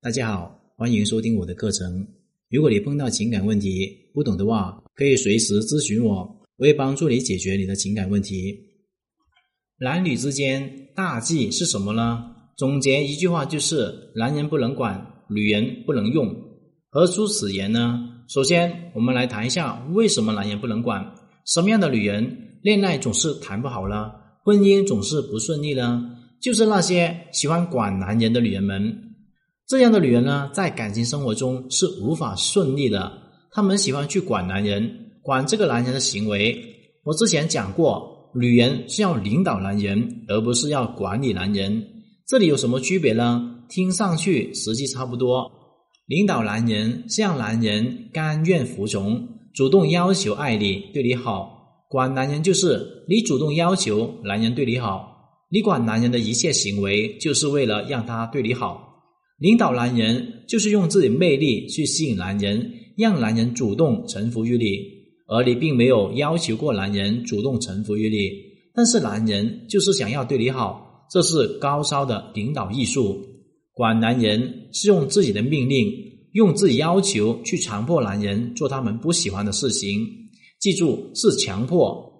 大家好，欢迎收听我的课程。如果你碰到情感问题不懂的话，可以随时咨询我，我会帮助你解决你的情感问题。男女之间大忌是什么呢？总结一句话就是：男人不能管，女人不能用。何出此言呢？首先，我们来谈一下为什么男人不能管。什么样的女人恋爱总是谈不好呢？婚姻总是不顺利呢？就是那些喜欢管男人的女人们。这样的女人呢，在感情生活中是无法顺利的。她们喜欢去管男人，管这个男人的行为。我之前讲过，女人是要领导男人，而不是要管理男人。这里有什么区别呢？听上去实际差不多。领导男人是让男人甘愿服从，主动要求爱你、对你好；管男人就是你主动要求男人对你好，你管男人的一切行为，就是为了让他对你好。领导男人就是用自己魅力去吸引男人，让男人主动臣服于你，而你并没有要求过男人主动臣服于你。但是男人就是想要对你好，这是高超的领导艺术。管男人是用自己的命令，用自己要求去强迫男人做他们不喜欢的事情。记住，是强迫。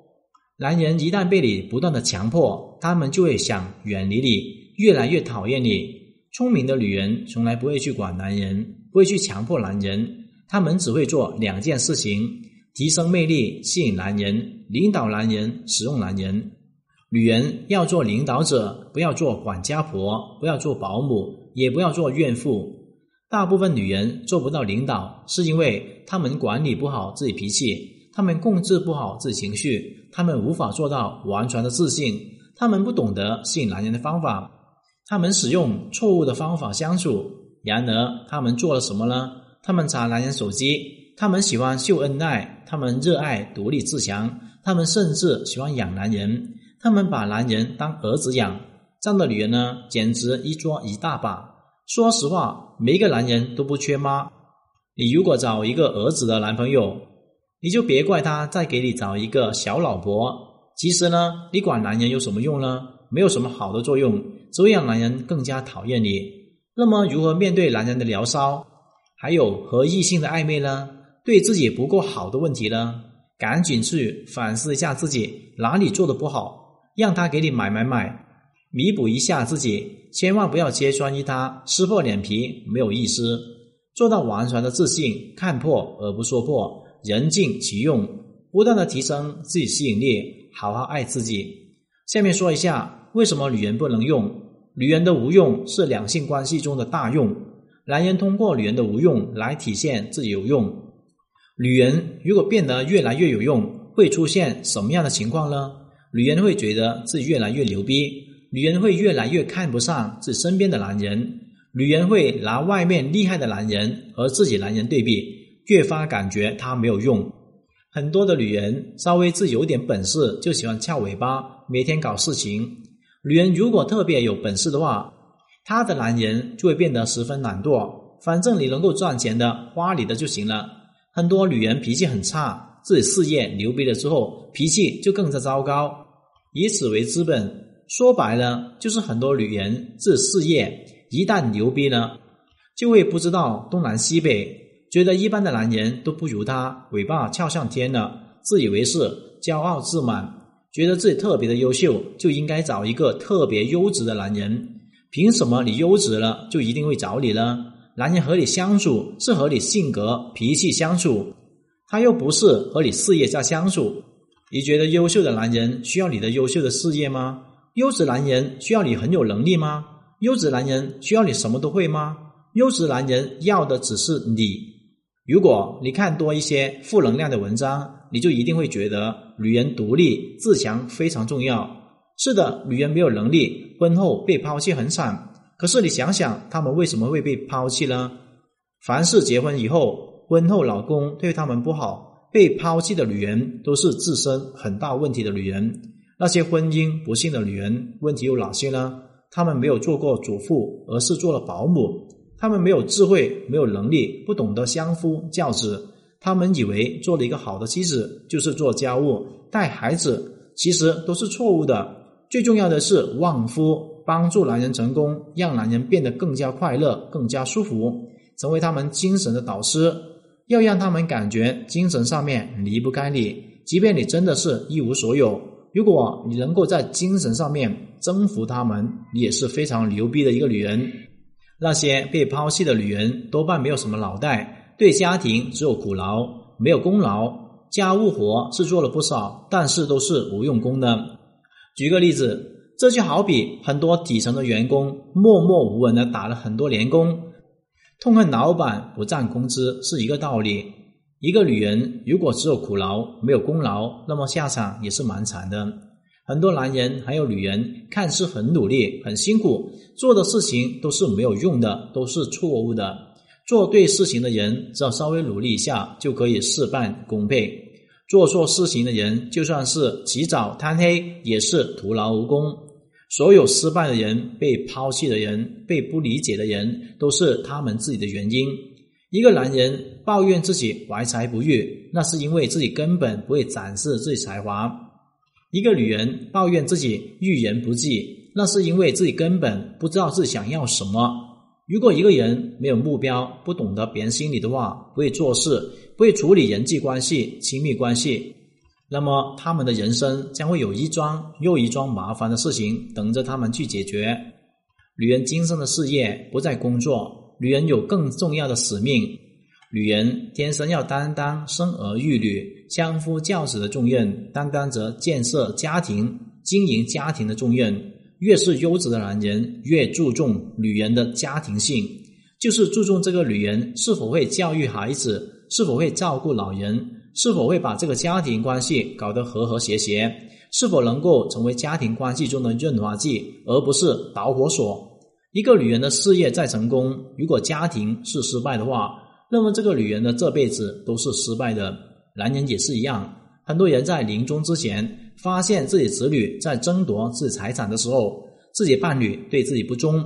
男人一旦被你不断的强迫，他们就会想远离你，越来越讨厌你。聪明的女人从来不会去管男人，不会去强迫男人，她们只会做两件事情：提升魅力，吸引男人；领导男人，使用男人。女人要做领导者，不要做管家婆，不要做保姆，也不要做怨妇。大部分女人做不到领导，是因为她们管理不好自己脾气，她们控制不好自己情绪，她们无法做到完全的自信，她们不懂得吸引男人的方法。他们使用错误的方法相处，然而他们做了什么呢？他们查男人手机，他们喜欢秀恩爱，他们热爱独立自强，他们甚至喜欢养男人，他们把男人当儿子养。这样的女人呢，简直一抓一大把。说实话，每一个男人都不缺妈。你如果找一个儿子的男朋友，你就别怪他再给你找一个小老婆。其实呢，你管男人有什么用呢？没有什么好的作用。只会让男人更加讨厌你。那么，如何面对男人的聊骚，还有和异性的暧昧呢？对自己不够好的问题呢？赶紧去反思一下自己哪里做的不好，让他给你买买买，弥补一下自己。千万不要揭穿于他，撕破脸皮没有意思。做到完全的自信，看破而不说破，人尽其用，不断的提升自己吸引力，好好爱自己。下面说一下。为什么女人不能用？女人的无用是两性关系中的大用。男人通过女人的无用来体现自己有用。女人如果变得越来越有用，会出现什么样的情况呢？女人会觉得自己越来越牛逼，女人会越来越看不上自己身边的男人，女人会拿外面厉害的男人和自己男人对比，越发感觉他没有用。很多的女人稍微自己有点本事，就喜欢翘尾巴，每天搞事情。女人如果特别有本事的话，她的男人就会变得十分懒惰。反正你能够赚钱的，花你的就行了。很多女人脾气很差，自己事业牛逼了之后，脾气就更加糟糕。以此为资本，说白了就是很多女人自事业一旦牛逼了，就会不知道东南西北，觉得一般的男人都不如她，尾巴翘上天了，自以为是，骄傲自满。觉得自己特别的优秀，就应该找一个特别优质的男人。凭什么你优质了就一定会找你呢？男人和你相处是和你性格脾气相处，他又不是和你事业在相处。你觉得优秀的男人需要你的优秀的事业吗？优质男人需要你很有能力吗？优质男人需要你什么都会吗？优质男人要的只是你。如果你看多一些负能量的文章，你就一定会觉得女人独立自强非常重要。是的，女人没有能力，婚后被抛弃很惨。可是你想想，她们为什么会被抛弃呢？凡是结婚以后，婚后老公对他们不好，被抛弃的女人都是自身很大问题的女人。那些婚姻不幸的女人，问题有哪些呢？她们没有做过主妇，而是做了保姆。他们没有智慧，没有能力，不懂得相夫教子。他们以为做了一个好的妻子就是做家务、带孩子，其实都是错误的。最重要的是旺夫，帮助男人成功，让男人变得更加快乐、更加舒服，成为他们精神的导师。要让他们感觉精神上面离不开你，即便你真的是一无所有。如果你能够在精神上面征服他们，你也是非常牛逼的一个女人。那些被抛弃的女人多半没有什么脑袋，对家庭只有苦劳，没有功劳，家务活是做了不少，但是都是无用功的。举个例子，这就好比很多底层的员工默默无闻的打了很多年工。痛恨老板不涨工资是一个道理。一个女人如果只有苦劳没有功劳，那么下场也是蛮惨的。很多男人还有女人看似很努力、很辛苦，做的事情都是没有用的，都是错误的。做对事情的人，只要稍微努力一下就可以事半功倍；做错事情的人，就算是起早贪黑，也是徒劳无功。所有失败的人、被抛弃的人、被不理解的人，都是他们自己的原因。一个男人抱怨自己怀才不遇，那是因为自己根本不会展示自己才华；一个女人抱怨自己遇人不济，那是因为自己根本不知道自己想要什么。如果一个人没有目标，不懂得别人心里的话，不会做事，不会处理人际关系、亲密关系。那么，他们的人生将会有一桩又一桩麻烦的事情等着他们去解决。女人今生的事业不在工作，女人有更重要的使命。女人天生要担当生儿育女、相夫教子的重任，担当着建设家庭、经营家庭的重任。越是优质的男人，越注重女人的家庭性，就是注重这个女人是否会教育孩子，是否会照顾老人。是否会把这个家庭关系搞得和和谐谐？是否能够成为家庭关系中的润滑剂，而不是导火索？一个女人的事业再成功，如果家庭是失败的话，那么这个女人的这辈子都是失败的。男人也是一样，很多人在临终之前，发现自己子女在争夺自己财产的时候，自己伴侣对自己不忠，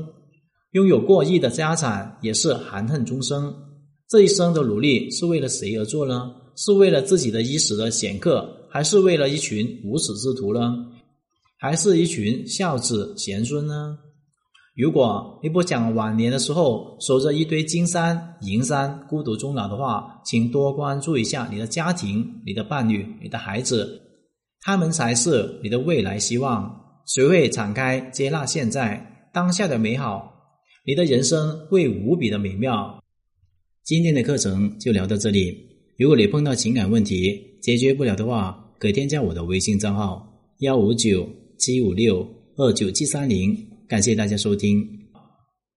拥有过亿的家产也是含恨终生。这一生的努力是为了谁而做呢？是为了自己的一时的显赫，还是为了一群无耻之徒呢？还是一群孝子贤孙呢？如果你不想晚年的时候守着一堆金山银山孤独终老的话，请多关注一下你的家庭、你的伴侣、你的孩子，他们才是你的未来希望。学会敞开接纳现在当下的美好，你的人生会无比的美妙。今天的课程就聊到这里。如果你碰到情感问题解决不了的话，可添加我的微信账号幺五九七五六二九七三零。感谢大家收听。